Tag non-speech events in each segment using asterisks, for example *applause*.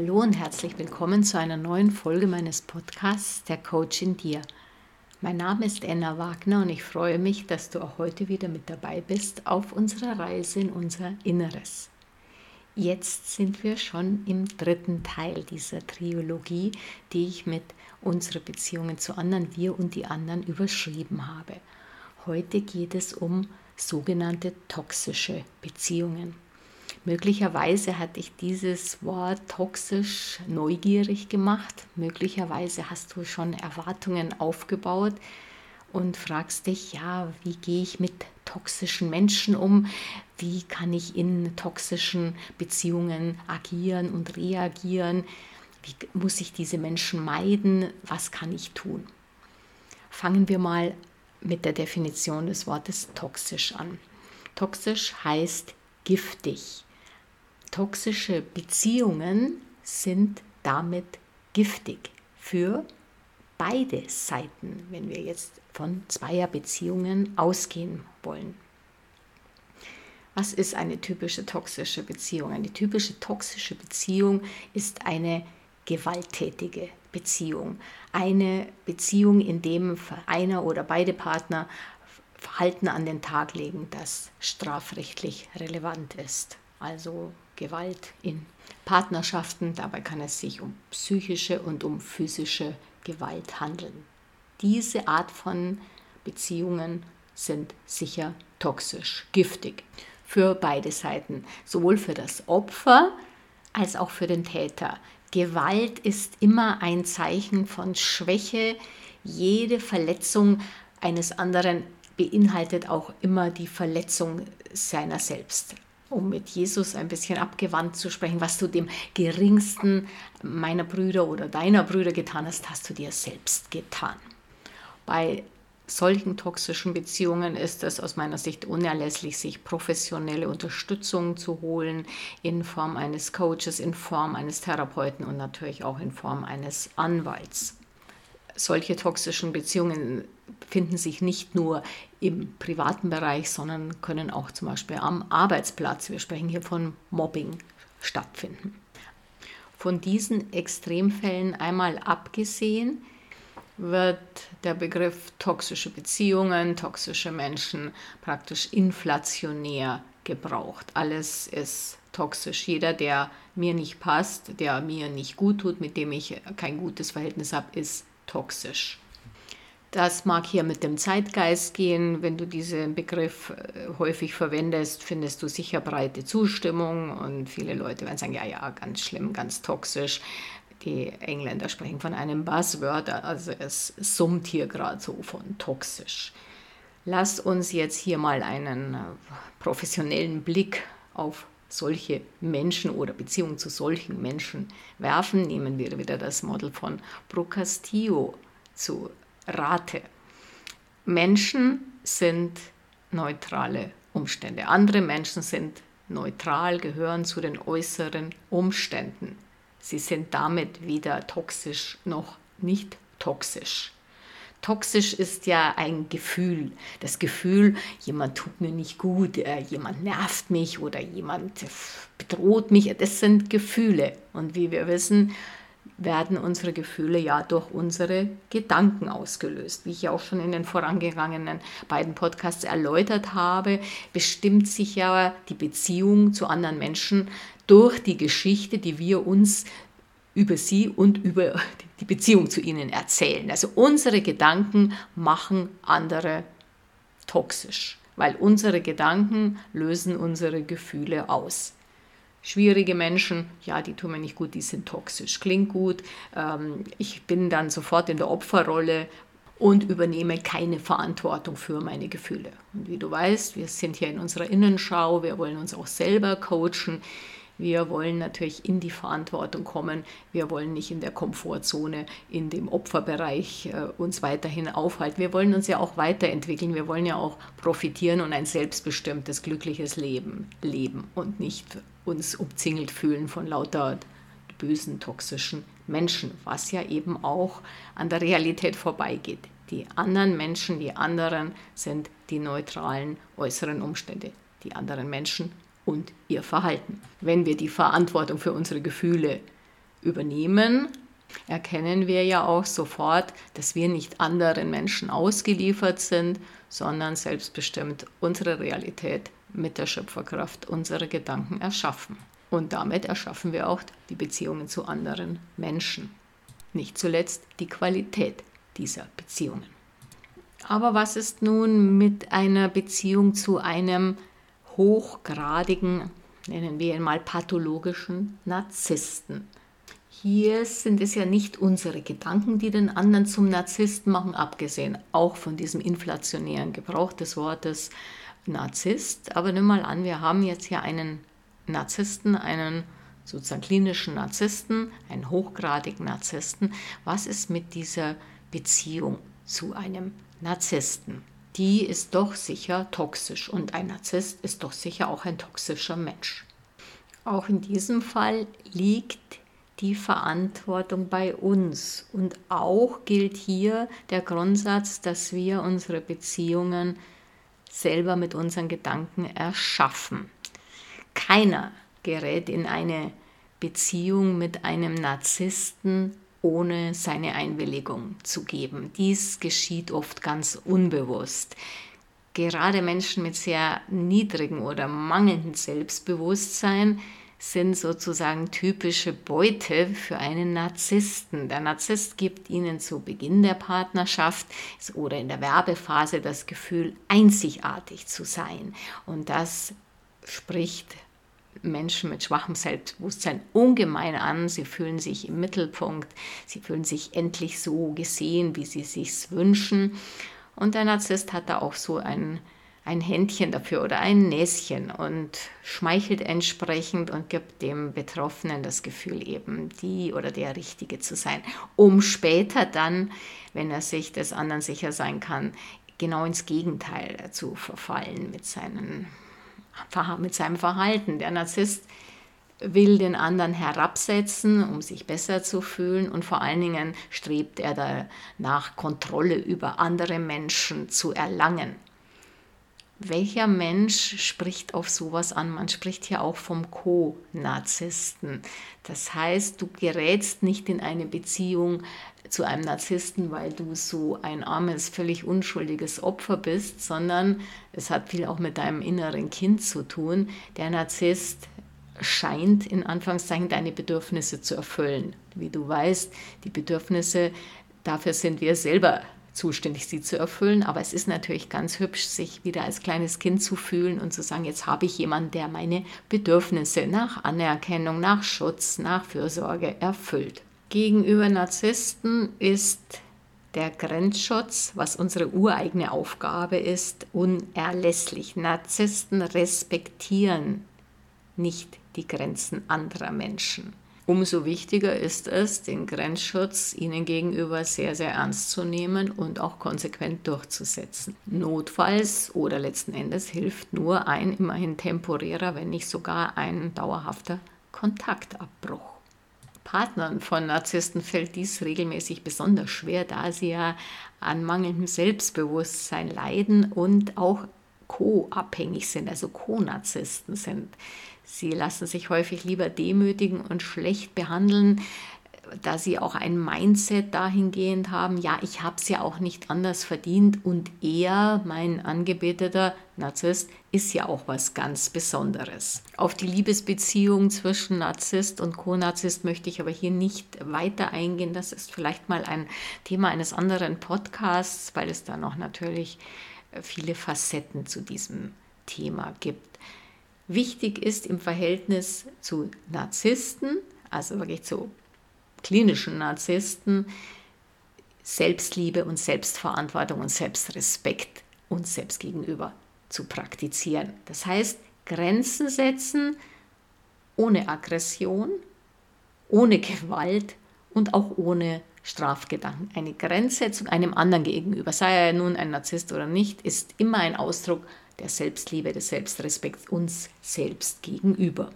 Hallo und herzlich willkommen zu einer neuen Folge meines Podcasts Der Coach in dir. Mein Name ist Anna Wagner und ich freue mich, dass du auch heute wieder mit dabei bist auf unserer Reise in unser Inneres. Jetzt sind wir schon im dritten Teil dieser Trilogie, die ich mit unseren Beziehungen zu anderen, wir und die anderen überschrieben habe. Heute geht es um sogenannte toxische Beziehungen. Möglicherweise hat dich dieses Wort toxisch neugierig gemacht. Möglicherweise hast du schon Erwartungen aufgebaut und fragst dich, ja, wie gehe ich mit toxischen Menschen um? Wie kann ich in toxischen Beziehungen agieren und reagieren? Wie muss ich diese Menschen meiden? Was kann ich tun? Fangen wir mal mit der Definition des Wortes toxisch an. Toxisch heißt giftig. Toxische Beziehungen sind damit giftig für beide Seiten, wenn wir jetzt von Zweierbeziehungen ausgehen wollen. Was ist eine typische toxische Beziehung? Eine typische toxische Beziehung ist eine gewalttätige Beziehung. Eine Beziehung, in dem einer oder beide Partner Verhalten an den Tag legen, das strafrechtlich relevant ist. Also Gewalt in Partnerschaften. Dabei kann es sich um psychische und um physische Gewalt handeln. Diese Art von Beziehungen sind sicher toxisch, giftig für beide Seiten, sowohl für das Opfer als auch für den Täter. Gewalt ist immer ein Zeichen von Schwäche. Jede Verletzung eines anderen beinhaltet auch immer die Verletzung seiner selbst um mit Jesus ein bisschen abgewandt zu sprechen, was du dem geringsten meiner Brüder oder deiner Brüder getan hast, hast du dir selbst getan. Bei solchen toxischen Beziehungen ist es aus meiner Sicht unerlässlich, sich professionelle Unterstützung zu holen in Form eines Coaches, in Form eines Therapeuten und natürlich auch in Form eines Anwalts. Solche toxischen Beziehungen finden sich nicht nur im privaten Bereich, sondern können auch zum Beispiel am Arbeitsplatz, wir sprechen hier von Mobbing, stattfinden. Von diesen Extremfällen einmal abgesehen, wird der Begriff toxische Beziehungen, toxische Menschen praktisch inflationär gebraucht. Alles ist toxisch. Jeder, der mir nicht passt, der mir nicht gut tut, mit dem ich kein gutes Verhältnis habe, ist toxisch. Das mag hier mit dem Zeitgeist gehen. Wenn du diesen Begriff äh, häufig verwendest, findest du sicher breite Zustimmung und viele Leute werden sagen, ja, ja, ganz schlimm, ganz toxisch. Die Engländer sprechen von einem Buzzword, also es summt hier gerade so von toxisch. Lass uns jetzt hier mal einen äh, professionellen Blick auf solche Menschen oder Beziehungen zu solchen Menschen werfen. Nehmen wir wieder das Model von Procastillo zu Rate. Menschen sind neutrale Umstände. Andere Menschen sind neutral, gehören zu den äußeren Umständen. Sie sind damit weder toxisch noch nicht toxisch. Toxisch ist ja ein Gefühl. Das Gefühl, jemand tut mir nicht gut, äh, jemand nervt mich oder jemand bedroht mich. Das sind Gefühle. Und wie wir wissen, werden unsere Gefühle ja durch unsere Gedanken ausgelöst. Wie ich ja auch schon in den vorangegangenen beiden Podcasts erläutert habe, bestimmt sich ja die Beziehung zu anderen Menschen durch die Geschichte, die wir uns über sie und über die Beziehung zu ihnen erzählen. Also unsere Gedanken machen andere toxisch, weil unsere Gedanken lösen unsere Gefühle aus. Schwierige Menschen, ja, die tun mir nicht gut, die sind toxisch. Klingt gut. Ähm, ich bin dann sofort in der Opferrolle und übernehme keine Verantwortung für meine Gefühle. Und wie du weißt, wir sind hier in unserer Innenschau, wir wollen uns auch selber coachen. Wir wollen natürlich in die Verantwortung kommen. Wir wollen nicht in der Komfortzone, in dem Opferbereich äh, uns weiterhin aufhalten. Wir wollen uns ja auch weiterentwickeln. Wir wollen ja auch profitieren und ein selbstbestimmtes, glückliches Leben leben und nicht uns umzingelt fühlen von lauter bösen, toxischen Menschen, was ja eben auch an der Realität vorbeigeht. Die anderen Menschen, die anderen sind die neutralen äußeren Umstände. Die anderen Menschen und ihr Verhalten. Wenn wir die Verantwortung für unsere Gefühle übernehmen, erkennen wir ja auch sofort, dass wir nicht anderen Menschen ausgeliefert sind, sondern selbstbestimmt unsere Realität mit der Schöpferkraft unserer Gedanken erschaffen. Und damit erschaffen wir auch die Beziehungen zu anderen Menschen. Nicht zuletzt die Qualität dieser Beziehungen. Aber was ist nun mit einer Beziehung zu einem hochgradigen, nennen wir ihn mal pathologischen Narzissten? Hier sind es ja nicht unsere Gedanken, die den anderen zum Narzissten machen, abgesehen auch von diesem inflationären Gebrauch des Wortes Narzisst. Aber nimm mal an, wir haben jetzt hier einen Narzissten, einen sozusagen klinischen Narzissten, einen hochgradigen Narzissten. Was ist mit dieser Beziehung zu einem Narzissten? Die ist doch sicher toxisch und ein Narzisst ist doch sicher auch ein toxischer Mensch. Auch in diesem Fall liegt die Verantwortung bei uns. Und auch gilt hier der Grundsatz, dass wir unsere Beziehungen selber mit unseren Gedanken erschaffen. Keiner gerät in eine Beziehung mit einem Narzissten ohne seine Einwilligung zu geben. Dies geschieht oft ganz unbewusst. Gerade Menschen mit sehr niedrigem oder mangelndem Selbstbewusstsein sind sozusagen typische Beute für einen Narzissten. Der Narzisst gibt ihnen zu Beginn der Partnerschaft oder in der Werbephase das Gefühl, einzigartig zu sein. Und das spricht Menschen mit schwachem Selbstbewusstsein ungemein an. Sie fühlen sich im Mittelpunkt, sie fühlen sich endlich so gesehen, wie sie sich wünschen. Und der Narzisst hat da auch so ein, ein Händchen dafür oder ein Näschen und schmeichelt entsprechend und gibt dem Betroffenen das Gefühl, eben die oder der Richtige zu sein, um später dann, wenn er sich des anderen sicher sein kann, genau ins Gegenteil zu verfallen mit seinen mit seinem Verhalten. Der Narzisst will den anderen herabsetzen, um sich besser zu fühlen und vor allen Dingen strebt er danach, Kontrolle über andere Menschen zu erlangen. Welcher Mensch spricht auf sowas an? Man spricht hier auch vom Co-Narzissten. Das heißt, du gerätst nicht in eine Beziehung zu einem Narzissten, weil du so ein armes, völlig unschuldiges Opfer bist, sondern es hat viel auch mit deinem inneren Kind zu tun. Der Narzisst scheint in Anführungszeichen deine Bedürfnisse zu erfüllen. Wie du weißt, die Bedürfnisse, dafür sind wir selber zuständig, sie zu erfüllen. Aber es ist natürlich ganz hübsch, sich wieder als kleines Kind zu fühlen und zu sagen, jetzt habe ich jemanden, der meine Bedürfnisse nach Anerkennung, nach Schutz, nach Fürsorge erfüllt. Gegenüber Narzissten ist der Grenzschutz, was unsere ureigene Aufgabe ist, unerlässlich. Narzissten respektieren nicht die Grenzen anderer Menschen. Umso wichtiger ist es, den Grenzschutz ihnen gegenüber sehr, sehr ernst zu nehmen und auch konsequent durchzusetzen. Notfalls oder letzten Endes hilft nur ein immerhin temporärer, wenn nicht sogar ein dauerhafter Kontaktabbruch. Partnern von Narzissten fällt dies regelmäßig besonders schwer, da sie ja an mangelndem Selbstbewusstsein leiden und auch co-abhängig sind, also Co-Narzissten sind. Sie lassen sich häufig lieber demütigen und schlecht behandeln, da sie auch ein Mindset dahingehend haben, ja, ich habe es ja auch nicht anders verdient und er, mein angebeteter Narzisst, ist ja auch was ganz Besonderes. Auf die Liebesbeziehung zwischen Narzisst und Co-Narzisst möchte ich aber hier nicht weiter eingehen. Das ist vielleicht mal ein Thema eines anderen Podcasts, weil es da noch natürlich viele Facetten zu diesem Thema gibt. Wichtig ist im Verhältnis zu Narzissten, also wirklich zu klinischen Narzissten, Selbstliebe und Selbstverantwortung und Selbstrespekt uns selbst gegenüber zu praktizieren. Das heißt, Grenzen setzen ohne Aggression, ohne Gewalt und auch ohne Strafgedanken. Eine Grenzsetzung einem anderen gegenüber, sei er nun ein Narzisst oder nicht, ist immer ein Ausdruck der Selbstliebe, des Selbstrespekts uns selbst gegenüber.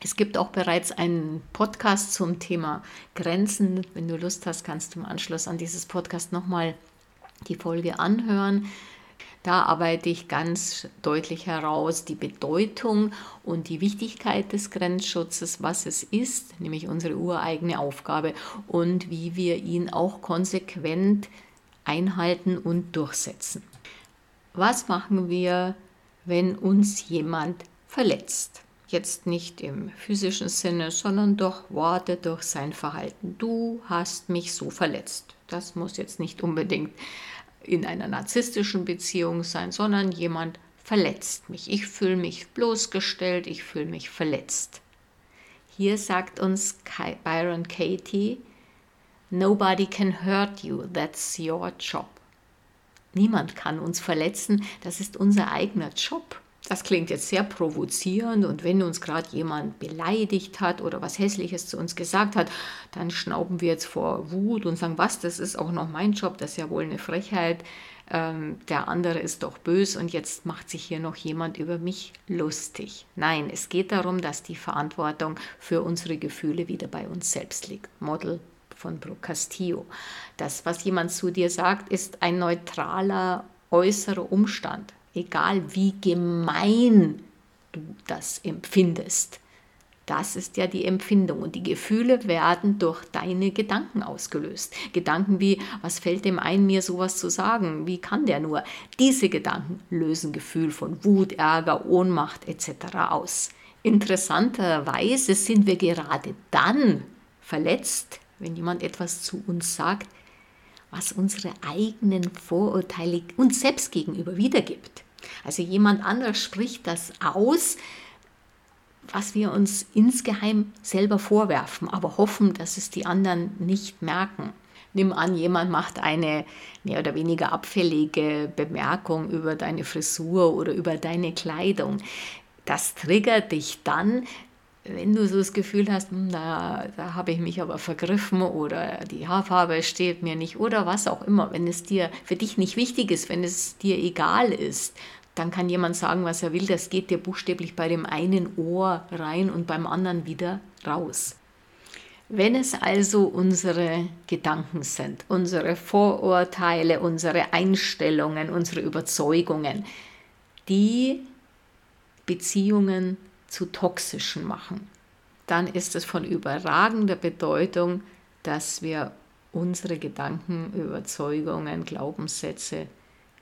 Es gibt auch bereits einen Podcast zum Thema Grenzen. Wenn du Lust hast, kannst du im Anschluss an dieses Podcast nochmal die Folge anhören. Da arbeite ich ganz deutlich heraus die Bedeutung und die Wichtigkeit des Grenzschutzes, was es ist, nämlich unsere ureigene Aufgabe und wie wir ihn auch konsequent einhalten und durchsetzen. Was machen wir, wenn uns jemand verletzt? Jetzt nicht im physischen Sinne, sondern durch Worte, durch sein Verhalten. Du hast mich so verletzt. Das muss jetzt nicht unbedingt in einer narzisstischen Beziehung sein, sondern jemand verletzt mich. Ich fühle mich bloßgestellt, ich fühle mich verletzt. Hier sagt uns Byron Katie, Nobody can hurt you, that's your job. Niemand kann uns verletzen, das ist unser eigener Job. Das klingt jetzt sehr provozierend und wenn uns gerade jemand beleidigt hat oder was Hässliches zu uns gesagt hat, dann schnauben wir jetzt vor Wut und sagen, was, das ist auch noch mein Job, das ist ja wohl eine Frechheit. Ähm, der andere ist doch bös und jetzt macht sich hier noch jemand über mich lustig. Nein, es geht darum, dass die Verantwortung für unsere Gefühle wieder bei uns selbst liegt. Model von Brooke Castillo. Das, was jemand zu dir sagt, ist ein neutraler äußerer Umstand egal wie gemein du das empfindest. Das ist ja die Empfindung und die Gefühle werden durch deine Gedanken ausgelöst. Gedanken wie, was fällt dem ein, mir sowas zu sagen? Wie kann der nur? Diese Gedanken lösen Gefühl von Wut, Ärger, Ohnmacht etc. aus. Interessanterweise sind wir gerade dann verletzt, wenn jemand etwas zu uns sagt, was unsere eigenen Vorurteile uns selbst gegenüber wiedergibt. Also jemand anderes spricht das aus, was wir uns insgeheim selber vorwerfen, aber hoffen, dass es die anderen nicht merken. Nimm an, jemand macht eine mehr oder weniger abfällige Bemerkung über deine Frisur oder über deine Kleidung. Das triggert dich dann, wenn du so das Gefühl hast, hm, da, da habe ich mich aber vergriffen oder die Haarfarbe steht mir nicht oder was auch immer, wenn es dir für dich nicht wichtig ist, wenn es dir egal ist, dann kann jemand sagen, was er will, das geht dir buchstäblich bei dem einen Ohr rein und beim anderen wieder raus. Wenn es also unsere Gedanken sind, unsere Vorurteile, unsere Einstellungen, unsere Überzeugungen, die Beziehungen zu toxischen machen, dann ist es von überragender Bedeutung, dass wir unsere Gedanken, Überzeugungen, Glaubenssätze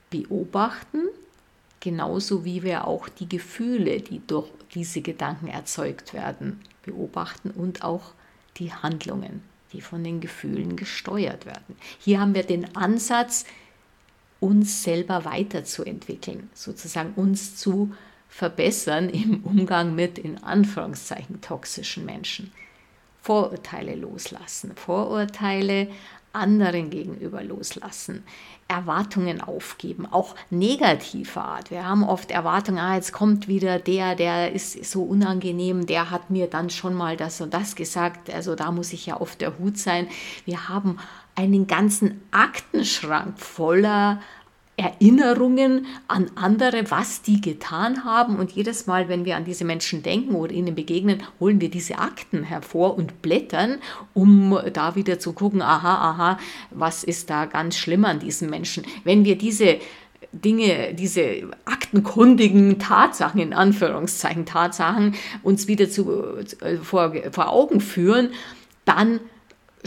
beobachten genauso wie wir auch die Gefühle, die durch diese Gedanken erzeugt werden, beobachten und auch die Handlungen, die von den Gefühlen gesteuert werden. Hier haben wir den Ansatz, uns selber weiterzuentwickeln, sozusagen uns zu verbessern im Umgang mit in Anführungszeichen toxischen Menschen. Vorurteile loslassen, Vorurteile anderen gegenüber loslassen, Erwartungen aufgeben, auch negativer Art. Wir haben oft Erwartungen, ah, jetzt kommt wieder der, der ist so unangenehm, der hat mir dann schon mal das und das gesagt, also da muss ich ja auf der Hut sein. Wir haben einen ganzen Aktenschrank voller Erinnerungen an andere, was die getan haben. Und jedes Mal, wenn wir an diese Menschen denken oder ihnen begegnen, holen wir diese Akten hervor und blättern, um da wieder zu gucken, aha, aha, was ist da ganz schlimm an diesen Menschen. Wenn wir diese Dinge, diese aktenkundigen Tatsachen, in Anführungszeichen Tatsachen, uns wieder zu, äh, vor, vor Augen führen, dann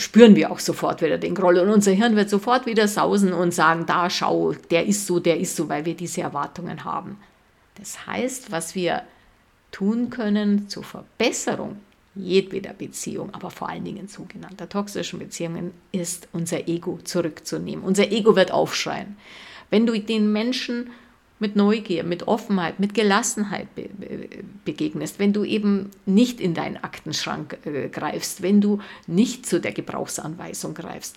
spüren wir auch sofort wieder den Groll und unser Hirn wird sofort wieder sausen und sagen, da schau, der ist so, der ist so, weil wir diese Erwartungen haben. Das heißt, was wir tun können zur Verbesserung jedweder Beziehung, aber vor allen Dingen sogenannter toxischen Beziehungen, ist unser Ego zurückzunehmen. Unser Ego wird aufschreien. Wenn du den Menschen mit Neugier, mit Offenheit, mit Gelassenheit be be begegnest, wenn du eben nicht in deinen Aktenschrank äh, greifst, wenn du nicht zu der Gebrauchsanweisung greifst,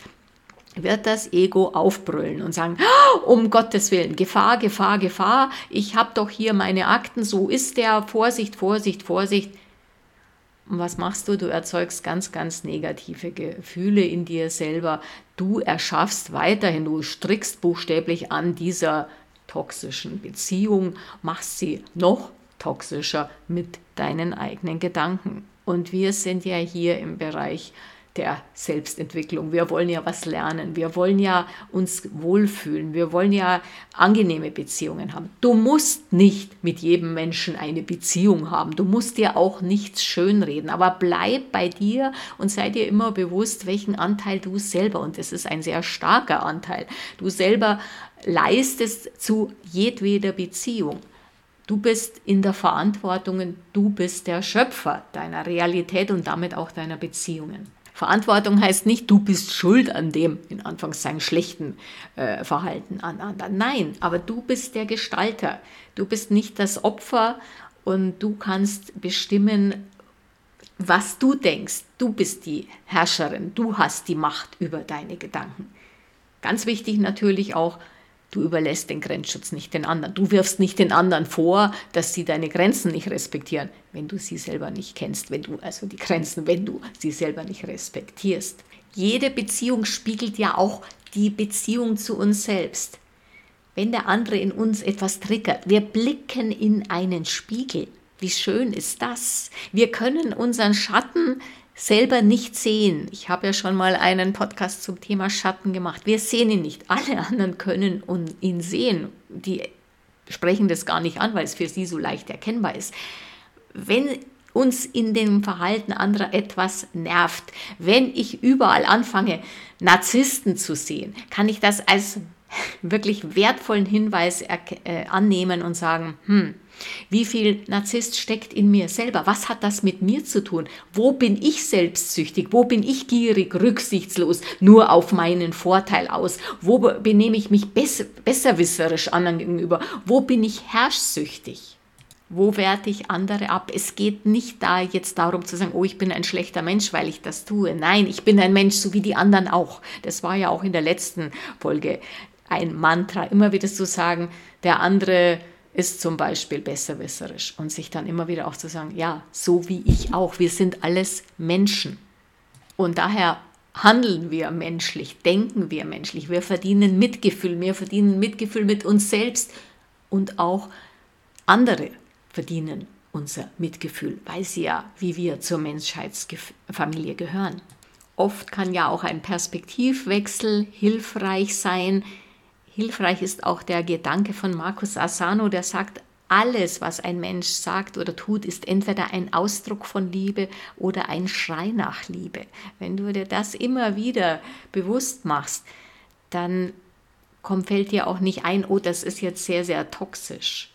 wird das Ego aufbrüllen und sagen, ah, um Gottes Willen, Gefahr, Gefahr, Gefahr, ich habe doch hier meine Akten, so ist der, Vorsicht, Vorsicht, Vorsicht. Und was machst du? Du erzeugst ganz, ganz negative Gefühle in dir selber. Du erschaffst weiterhin, du strickst buchstäblich an dieser toxischen Beziehung, machst sie noch toxischer mit deinen eigenen Gedanken. Und wir sind ja hier im Bereich der Selbstentwicklung. Wir wollen ja was lernen. Wir wollen ja uns wohlfühlen. Wir wollen ja angenehme Beziehungen haben. Du musst nicht mit jedem Menschen eine Beziehung haben. Du musst dir auch nichts schönreden. Aber bleib bei dir und sei dir immer bewusst, welchen Anteil du selber, und das ist ein sehr starker Anteil, du selber leistest zu jedweder Beziehung. Du bist in der Verantwortung, du bist der Schöpfer deiner Realität und damit auch deiner Beziehungen. Verantwortung heißt nicht, du bist schuld an dem, in Anführungszeichen, schlechten äh, Verhalten an anderen. Nein, aber du bist der Gestalter. Du bist nicht das Opfer und du kannst bestimmen, was du denkst. Du bist die Herrscherin, du hast die Macht über deine Gedanken. Ganz wichtig natürlich auch, Du überlässt den Grenzschutz nicht den anderen. Du wirfst nicht den anderen vor, dass sie deine Grenzen nicht respektieren, wenn du sie selber nicht kennst, wenn du also die Grenzen, wenn du sie selber nicht respektierst. Jede Beziehung spiegelt ja auch die Beziehung zu uns selbst. Wenn der andere in uns etwas triggert, wir blicken in einen Spiegel. Wie schön ist das? Wir können unseren Schatten selber nicht sehen. Ich habe ja schon mal einen Podcast zum Thema Schatten gemacht. Wir sehen ihn nicht. Alle anderen können ihn sehen. Die sprechen das gar nicht an, weil es für sie so leicht erkennbar ist. Wenn uns in dem Verhalten anderer etwas nervt, wenn ich überall anfange, Narzissten zu sehen, kann ich das als *laughs* wirklich wertvollen Hinweis äh, annehmen und sagen, hm, wie viel Narzisst steckt in mir selber? Was hat das mit mir zu tun? Wo bin ich selbstsüchtig? Wo bin ich gierig, rücksichtslos, nur auf meinen Vorteil aus? Wo benehme ich mich besser, besserwisserisch anderen gegenüber? Wo bin ich herrschsüchtig? Wo werte ich andere ab? Es geht nicht da jetzt darum zu sagen, oh, ich bin ein schlechter Mensch, weil ich das tue. Nein, ich bin ein Mensch, so wie die anderen auch. Das war ja auch in der letzten Folge ein Mantra, immer wieder zu sagen, der andere ist zum Beispiel besserwisserisch und sich dann immer wieder auch zu sagen, ja, so wie ich auch, wir sind alles Menschen. Und daher handeln wir menschlich, denken wir menschlich, wir verdienen Mitgefühl, wir verdienen Mitgefühl mit uns selbst und auch andere verdienen unser Mitgefühl, weil sie ja, wie wir zur Menschheitsfamilie gehören. Oft kann ja auch ein Perspektivwechsel hilfreich sein, Hilfreich ist auch der Gedanke von Marcus Asano, der sagt, alles, was ein Mensch sagt oder tut, ist entweder ein Ausdruck von Liebe oder ein Schrei nach Liebe. Wenn du dir das immer wieder bewusst machst, dann kommt, fällt dir auch nicht ein, oh, das ist jetzt sehr, sehr toxisch,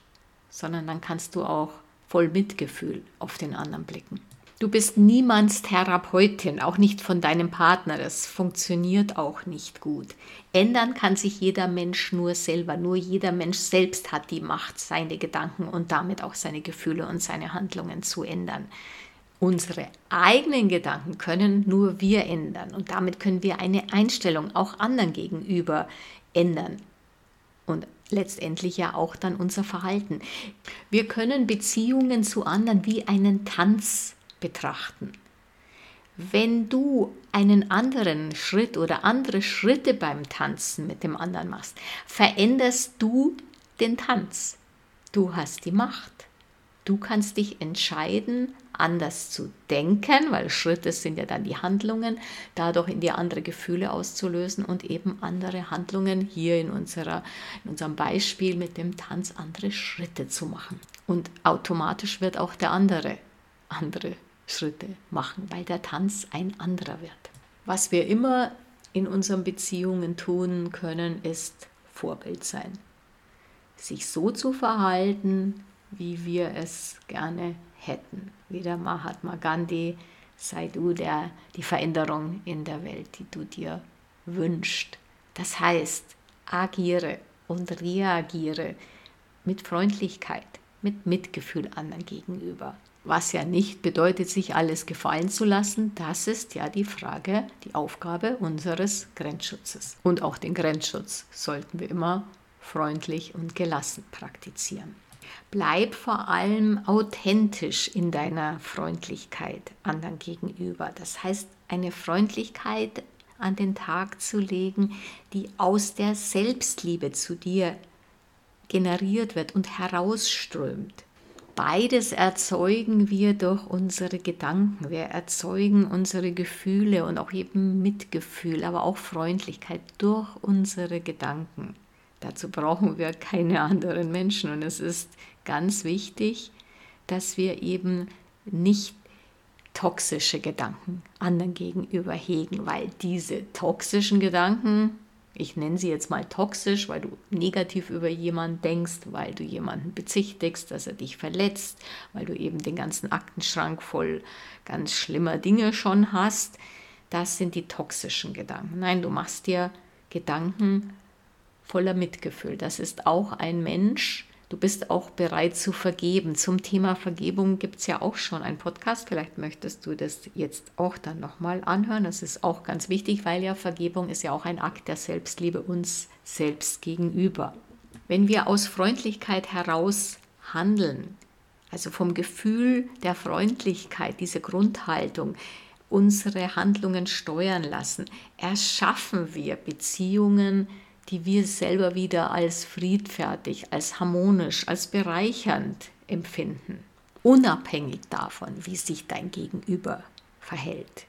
sondern dann kannst du auch voll Mitgefühl auf den anderen blicken. Du bist niemands Therapeutin, auch nicht von deinem Partner. Das funktioniert auch nicht gut. Ändern kann sich jeder Mensch nur selber. Nur jeder Mensch selbst hat die Macht, seine Gedanken und damit auch seine Gefühle und seine Handlungen zu ändern. Unsere eigenen Gedanken können nur wir ändern und damit können wir eine Einstellung auch anderen gegenüber ändern und letztendlich ja auch dann unser Verhalten. Wir können Beziehungen zu anderen wie einen Tanz betrachten. Wenn du einen anderen Schritt oder andere Schritte beim Tanzen mit dem anderen machst, veränderst du den Tanz. Du hast die Macht. Du kannst dich entscheiden, anders zu denken, weil Schritte sind ja dann die Handlungen, dadurch in dir andere Gefühle auszulösen und eben andere Handlungen hier in, unserer, in unserem Beispiel mit dem Tanz andere Schritte zu machen. Und automatisch wird auch der andere andere Schritte machen, weil der Tanz ein anderer wird. Was wir immer in unseren Beziehungen tun können, ist Vorbild sein. Sich so zu verhalten, wie wir es gerne hätten. Wie der Mahatma Gandhi, sei du der, die Veränderung in der Welt, die du dir wünschst. Das heißt, agiere und reagiere mit Freundlichkeit, mit Mitgefühl anderen gegenüber. Was ja nicht bedeutet, sich alles gefallen zu lassen. Das ist ja die Frage, die Aufgabe unseres Grenzschutzes. Und auch den Grenzschutz sollten wir immer freundlich und gelassen praktizieren. Bleib vor allem authentisch in deiner Freundlichkeit anderen gegenüber. Das heißt, eine Freundlichkeit an den Tag zu legen, die aus der Selbstliebe zu dir generiert wird und herausströmt beides erzeugen wir durch unsere Gedanken. Wir erzeugen unsere Gefühle und auch eben Mitgefühl, aber auch Freundlichkeit durch unsere Gedanken. Dazu brauchen wir keine anderen Menschen. Und es ist ganz wichtig, dass wir eben nicht toxische Gedanken anderen gegenüber hegen, weil diese toxischen Gedanken, ich nenne sie jetzt mal toxisch, weil du negativ über jemanden denkst, weil du jemanden bezichtigst, dass er dich verletzt, weil du eben den ganzen Aktenschrank voll ganz schlimmer Dinge schon hast, das sind die toxischen Gedanken. Nein, du machst dir Gedanken voller Mitgefühl. Das ist auch ein Mensch, Du bist auch bereit zu vergeben. Zum Thema Vergebung gibt es ja auch schon einen Podcast. Vielleicht möchtest du das jetzt auch dann nochmal anhören. Das ist auch ganz wichtig, weil ja Vergebung ist ja auch ein Akt der Selbstliebe uns selbst gegenüber. Wenn wir aus Freundlichkeit heraus handeln, also vom Gefühl der Freundlichkeit, diese Grundhaltung, unsere Handlungen steuern lassen, erschaffen wir Beziehungen, die wir selber wieder als friedfertig, als harmonisch, als bereichernd empfinden, unabhängig davon, wie sich dein Gegenüber verhält.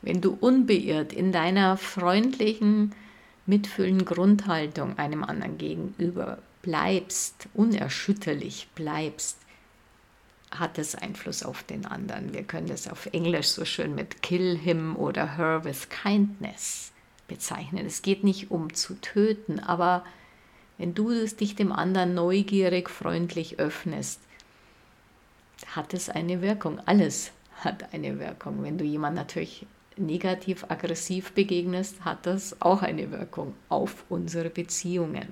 Wenn du unbeirrt in deiner freundlichen, mitfühlenden Grundhaltung einem anderen gegenüber bleibst, unerschütterlich bleibst, hat es Einfluss auf den anderen. Wir können das auf Englisch so schön mit kill him oder her with kindness bezeichnen. Es geht nicht um zu töten, aber wenn du dich dem anderen neugierig, freundlich öffnest, hat es eine Wirkung. Alles hat eine Wirkung. Wenn du jemand natürlich negativ, aggressiv begegnest, hat das auch eine Wirkung auf unsere Beziehungen.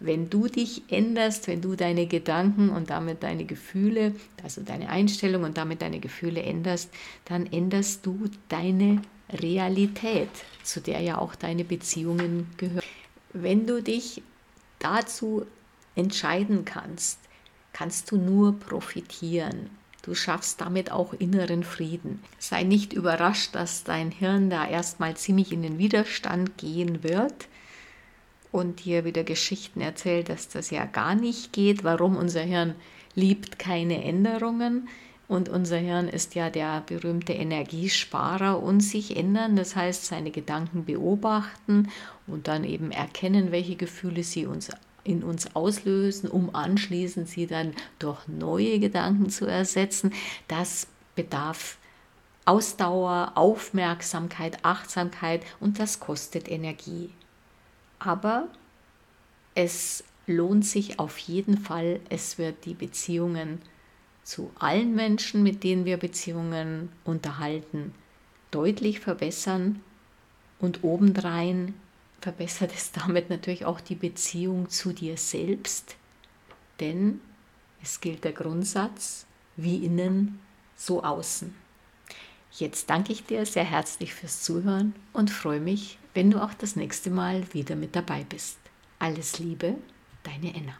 Wenn du dich änderst, wenn du deine Gedanken und damit deine Gefühle, also deine Einstellung und damit deine Gefühle änderst, dann änderst du deine Realität, zu der ja auch deine Beziehungen gehören. Wenn du dich dazu entscheiden kannst, kannst du nur profitieren. Du schaffst damit auch inneren Frieden. Sei nicht überrascht, dass dein Hirn da erstmal ziemlich in den Widerstand gehen wird und dir wieder Geschichten erzählt, dass das ja gar nicht geht, warum unser Hirn liebt keine Änderungen. Und unser Hirn ist ja der berühmte Energiesparer und sich ändern, das heißt seine Gedanken beobachten und dann eben erkennen, welche Gefühle sie uns in uns auslösen, um anschließend sie dann durch neue Gedanken zu ersetzen. Das bedarf Ausdauer, Aufmerksamkeit, Achtsamkeit und das kostet Energie. Aber es lohnt sich auf jeden Fall, es wird die Beziehungen zu allen Menschen, mit denen wir Beziehungen unterhalten, deutlich verbessern und obendrein verbessert es damit natürlich auch die Beziehung zu dir selbst, denn es gilt der Grundsatz, wie innen, so außen. Jetzt danke ich dir sehr herzlich fürs Zuhören und freue mich, wenn du auch das nächste Mal wieder mit dabei bist. Alles Liebe, deine Enna.